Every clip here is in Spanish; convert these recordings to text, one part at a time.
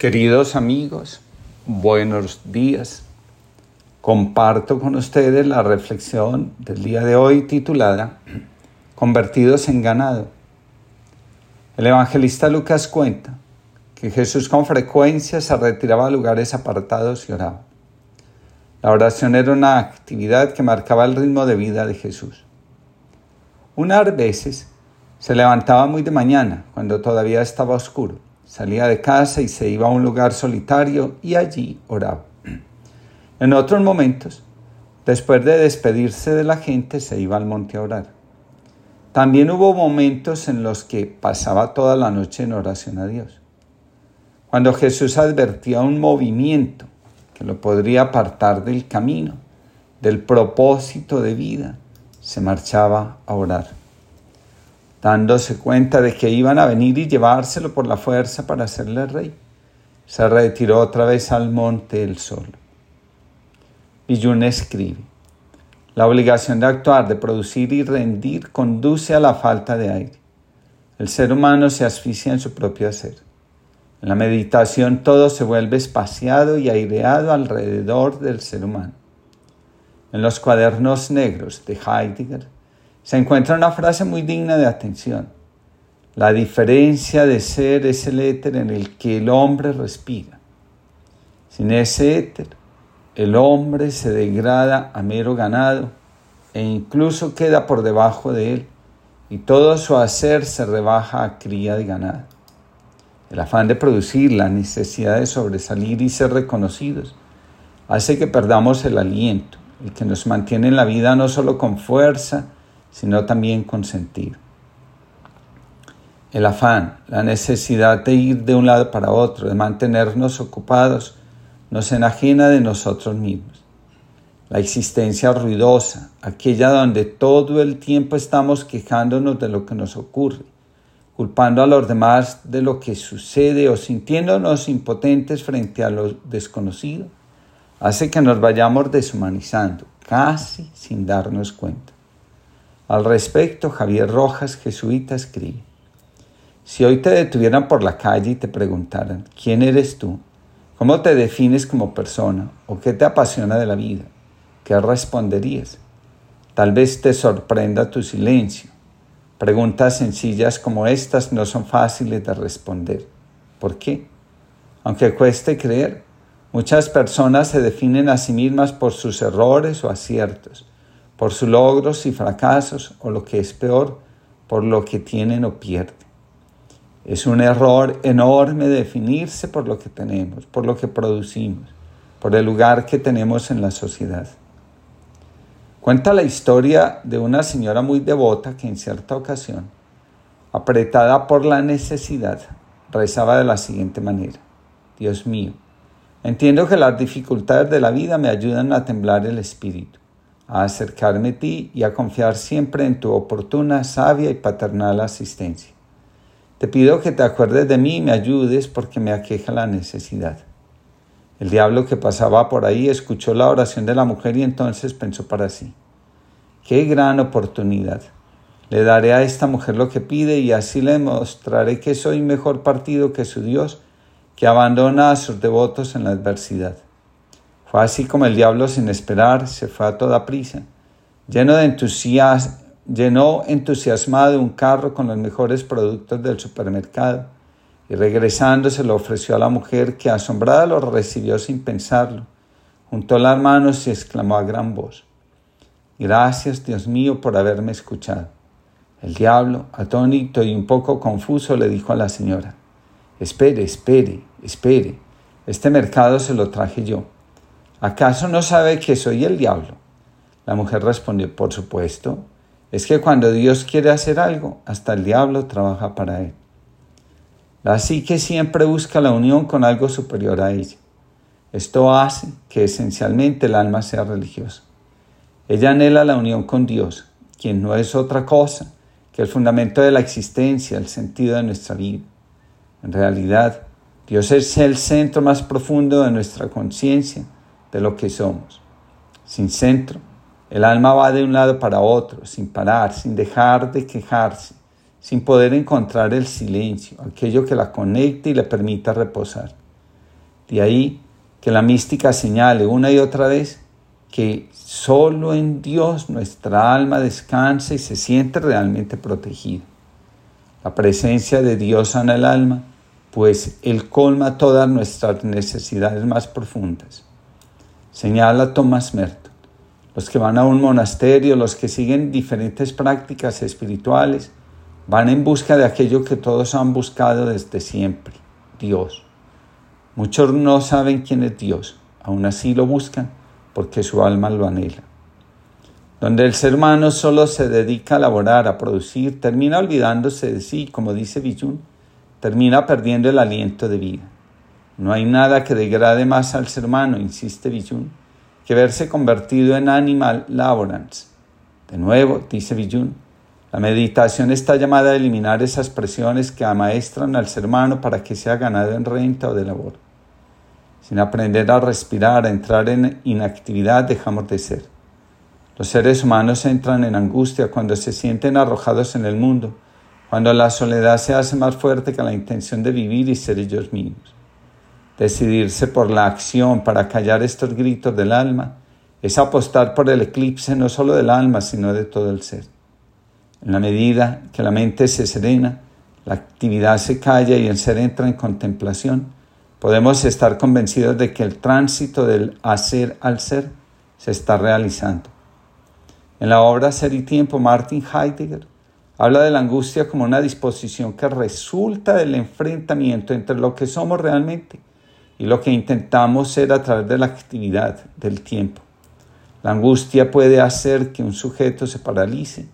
Queridos amigos, buenos días. Comparto con ustedes la reflexión del día de hoy titulada Convertidos en ganado. El evangelista Lucas cuenta que Jesús con frecuencia se retiraba a lugares apartados y oraba. La oración era una actividad que marcaba el ritmo de vida de Jesús. Unas veces se levantaba muy de mañana, cuando todavía estaba oscuro Salía de casa y se iba a un lugar solitario y allí oraba. En otros momentos, después de despedirse de la gente, se iba al monte a orar. También hubo momentos en los que pasaba toda la noche en oración a Dios. Cuando Jesús advertía un movimiento que lo podría apartar del camino, del propósito de vida, se marchaba a orar dándose cuenta de que iban a venir y llevárselo por la fuerza para hacerle rey. Se retiró otra vez al monte el sol. Yun escribe, la obligación de actuar, de producir y rendir conduce a la falta de aire. El ser humano se asfixia en su propio hacer. En la meditación todo se vuelve espaciado y aireado alrededor del ser humano. En los cuadernos negros de Heidegger, se encuentra una frase muy digna de atención. La diferencia de ser es el éter en el que el hombre respira. Sin ese éter, el hombre se degrada a mero ganado e incluso queda por debajo de él y todo su hacer se rebaja a cría de ganado. El afán de producir, la necesidad de sobresalir y ser reconocidos, hace que perdamos el aliento, el que nos mantiene en la vida no solo con fuerza, sino también con sentido. El afán, la necesidad de ir de un lado para otro, de mantenernos ocupados, nos enajena de nosotros mismos. La existencia ruidosa, aquella donde todo el tiempo estamos quejándonos de lo que nos ocurre, culpando a los demás de lo que sucede o sintiéndonos impotentes frente a lo desconocido, hace que nos vayamos deshumanizando, casi sin darnos cuenta. Al respecto, Javier Rojas, jesuita, escribe, si hoy te detuvieran por la calle y te preguntaran, ¿quién eres tú? ¿Cómo te defines como persona? ¿O qué te apasiona de la vida? ¿Qué responderías? Tal vez te sorprenda tu silencio. Preguntas sencillas como estas no son fáciles de responder. ¿Por qué? Aunque cueste creer, muchas personas se definen a sí mismas por sus errores o aciertos por sus logros y fracasos, o lo que es peor, por lo que tienen o pierden. Es un error enorme definirse por lo que tenemos, por lo que producimos, por el lugar que tenemos en la sociedad. Cuenta la historia de una señora muy devota que en cierta ocasión, apretada por la necesidad, rezaba de la siguiente manera. Dios mío, entiendo que las dificultades de la vida me ayudan a temblar el espíritu a acercarme a ti y a confiar siempre en tu oportuna, sabia y paternal asistencia. Te pido que te acuerdes de mí y me ayudes porque me aqueja la necesidad. El diablo que pasaba por ahí escuchó la oración de la mujer y entonces pensó para sí, qué gran oportunidad. Le daré a esta mujer lo que pide y así le mostraré que soy mejor partido que su Dios, que abandona a sus devotos en la adversidad. Fue así como el diablo sin esperar se fue a toda prisa, lleno de entusiasmo, llenó entusiasmado un carro con los mejores productos del supermercado y regresando se lo ofreció a la mujer que asombrada lo recibió sin pensarlo. Juntó las manos y exclamó a gran voz, Gracias Dios mío por haberme escuchado. El diablo, atónito y un poco confuso, le dijo a la señora, Espere, espere, espere, este mercado se lo traje yo. ¿Acaso no sabe que soy el diablo? La mujer respondió, por supuesto, es que cuando Dios quiere hacer algo, hasta el diablo trabaja para él. Así que siempre busca la unión con algo superior a ella. Esto hace que esencialmente el alma sea religiosa. Ella anhela la unión con Dios, quien no es otra cosa que el fundamento de la existencia, el sentido de nuestra vida. En realidad, Dios es el centro más profundo de nuestra conciencia de lo que somos. Sin centro, el alma va de un lado para otro, sin parar, sin dejar de quejarse, sin poder encontrar el silencio, aquello que la conecte y le permita reposar. De ahí que la mística señale una y otra vez que solo en Dios nuestra alma descansa y se siente realmente protegida. La presencia de Dios sana el alma, pues Él colma todas nuestras necesidades más profundas. Señala Thomas Merton. Los que van a un monasterio, los que siguen diferentes prácticas espirituales, van en busca de aquello que todos han buscado desde siempre, Dios. Muchos no saben quién es Dios, aún así lo buscan porque su alma lo anhela. Donde el ser humano solo se dedica a laborar, a producir, termina olvidándose de sí, como dice Villun, termina perdiendo el aliento de vida. No hay nada que degrade más al ser humano, insiste Villun, que verse convertido en animal laborans. De nuevo, dice Villun, la meditación está llamada a eliminar esas presiones que amaestran al ser humano para que sea ganado en renta o de labor. Sin aprender a respirar, a entrar en inactividad, dejamos de ser. Los seres humanos entran en angustia cuando se sienten arrojados en el mundo, cuando la soledad se hace más fuerte que la intención de vivir y ser ellos mismos. Decidirse por la acción para callar estos gritos del alma es apostar por el eclipse no solo del alma, sino de todo el ser. En la medida que la mente se serena, la actividad se calla y el ser entra en contemplación, podemos estar convencidos de que el tránsito del hacer al ser se está realizando. En la obra Ser y Tiempo, Martin Heidegger habla de la angustia como una disposición que resulta del enfrentamiento entre lo que somos realmente y lo que intentamos ser a través de la actividad del tiempo. La angustia puede hacer que un sujeto se paralice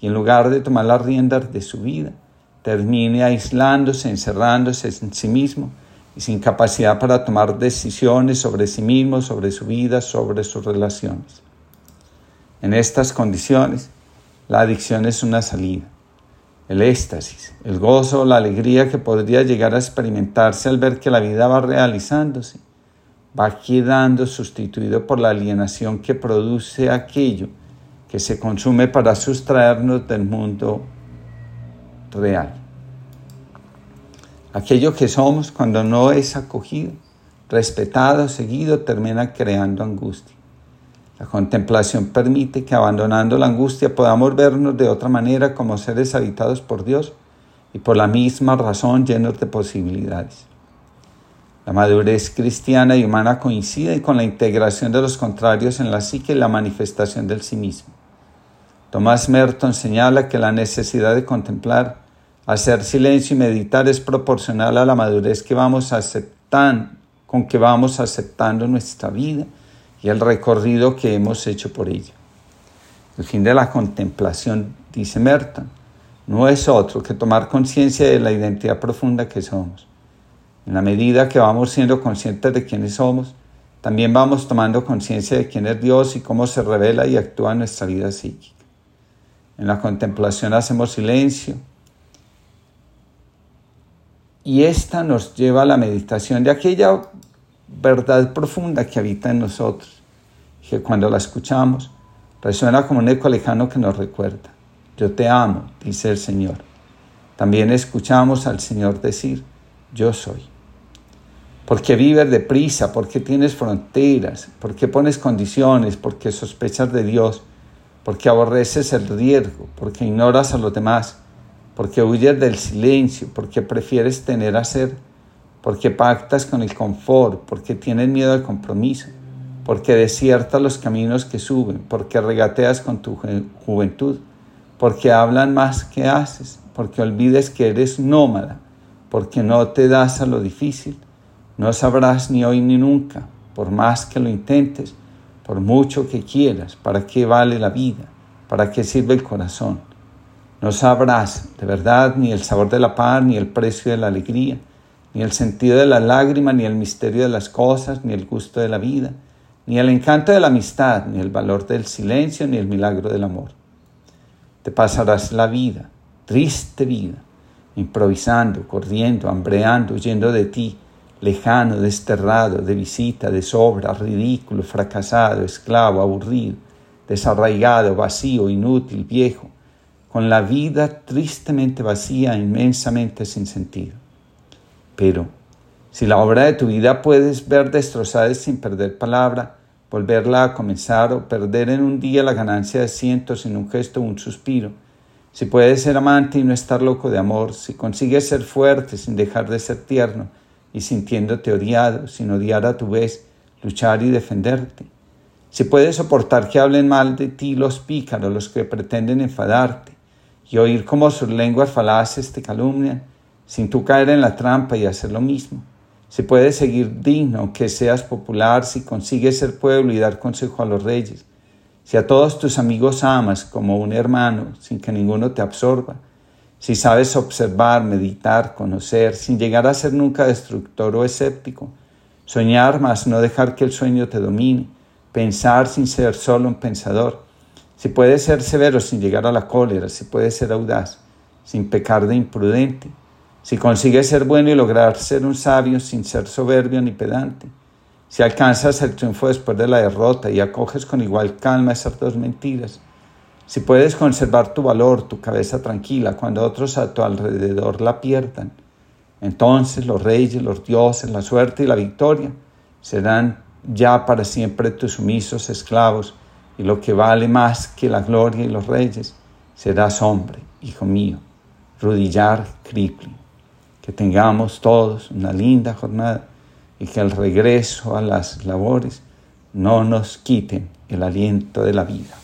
y en lugar de tomar las riendas de su vida, termine aislándose, encerrándose en sí mismo y sin capacidad para tomar decisiones sobre sí mismo, sobre su vida, sobre sus relaciones. En estas condiciones, la adicción es una salida. El éxtasis, el gozo, la alegría que podría llegar a experimentarse al ver que la vida va realizándose, va quedando sustituido por la alienación que produce aquello que se consume para sustraernos del mundo real. Aquello que somos cuando no es acogido, respetado, seguido, termina creando angustia. La contemplación permite que abandonando la angustia podamos vernos de otra manera como seres habitados por Dios y por la misma razón llenos de posibilidades. La madurez cristiana y humana coincide con la integración de los contrarios en la psique y la manifestación del sí mismo. Tomás Merton señala que la necesidad de contemplar Hacer silencio y meditar es proporcional a la madurez que vamos aceptando, con que vamos aceptando nuestra vida y el recorrido que hemos hecho por ella. El fin de la contemplación, dice Merton, no es otro que tomar conciencia de la identidad profunda que somos. En la medida que vamos siendo conscientes de quiénes somos, también vamos tomando conciencia de quién es Dios y cómo se revela y actúa en nuestra vida psíquica. En la contemplación hacemos silencio, y esta nos lleva a la meditación de aquella verdad profunda que habita en nosotros, que cuando la escuchamos resuena como un eco lejano que nos recuerda, yo te amo, dice el Señor. También escuchamos al Señor decir, yo soy. Porque vives deprisa, porque tienes fronteras, porque pones condiciones, porque sospechas de Dios, porque aborreces el riesgo, porque ignoras a los demás, porque huyes del silencio, porque prefieres tener a ser, porque pactas con el confort, porque tienes miedo al compromiso, porque desiertas los caminos que suben, porque regateas con tu juventud, porque hablan más que haces, porque olvides que eres nómada, porque no te das a lo difícil, no sabrás ni hoy ni nunca, por más que lo intentes, por mucho que quieras, para qué vale la vida, para qué sirve el corazón no sabrás de verdad ni el sabor de la paz, ni el precio de la alegría, ni el sentido de la lágrima, ni el misterio de las cosas, ni el gusto de la vida, ni el encanto de la amistad, ni el valor del silencio, ni el milagro del amor. Te pasarás la vida, triste vida, improvisando, corriendo, hambreando, huyendo de ti, lejano, desterrado, de visita, de sobra, ridículo, fracasado, esclavo, aburrido, desarraigado, vacío, inútil, viejo, con la vida tristemente vacía, inmensamente sin sentido. Pero Si la obra de tu vida puedes ver destrozada sin perder palabra, volverla a comenzar o perder en un día la ganancia de cientos en un gesto o un suspiro, si puedes ser amante y no estar loco de amor, si consigues ser fuerte sin dejar de ser tierno y sintiéndote odiado, sin odiar a tu vez, luchar y defenderte, si puedes soportar que hablen mal de ti los pícaros, los que pretenden enfadarte, y oír cómo sus lenguas falaces te calumnian, sin tú caer en la trampa y hacer lo mismo, si puedes seguir digno, que seas popular, si consigues ser pueblo y dar consejo a los reyes, si a todos tus amigos amas como un hermano, sin que ninguno te absorba, si sabes observar, meditar, conocer, sin llegar a ser nunca destructor o escéptico, soñar más no dejar que el sueño te domine, pensar sin ser solo un pensador, si puedes ser severo sin llegar a la cólera, si puedes ser audaz, sin pecar de imprudente, si consigues ser bueno y lograr ser un sabio sin ser soberbio ni pedante, si alcanzas el triunfo después de la derrota y acoges con igual calma esas dos mentiras, si puedes conservar tu valor, tu cabeza tranquila cuando otros a tu alrededor la pierdan, entonces los reyes, los dioses, la suerte y la victoria serán ya para siempre tus sumisos esclavos, y lo que vale más que la gloria y los reyes, serás hombre, hijo mío. Rudillar Crippling. Que tengamos todos una linda jornada y que el regreso a las labores no nos quiten el aliento de la vida.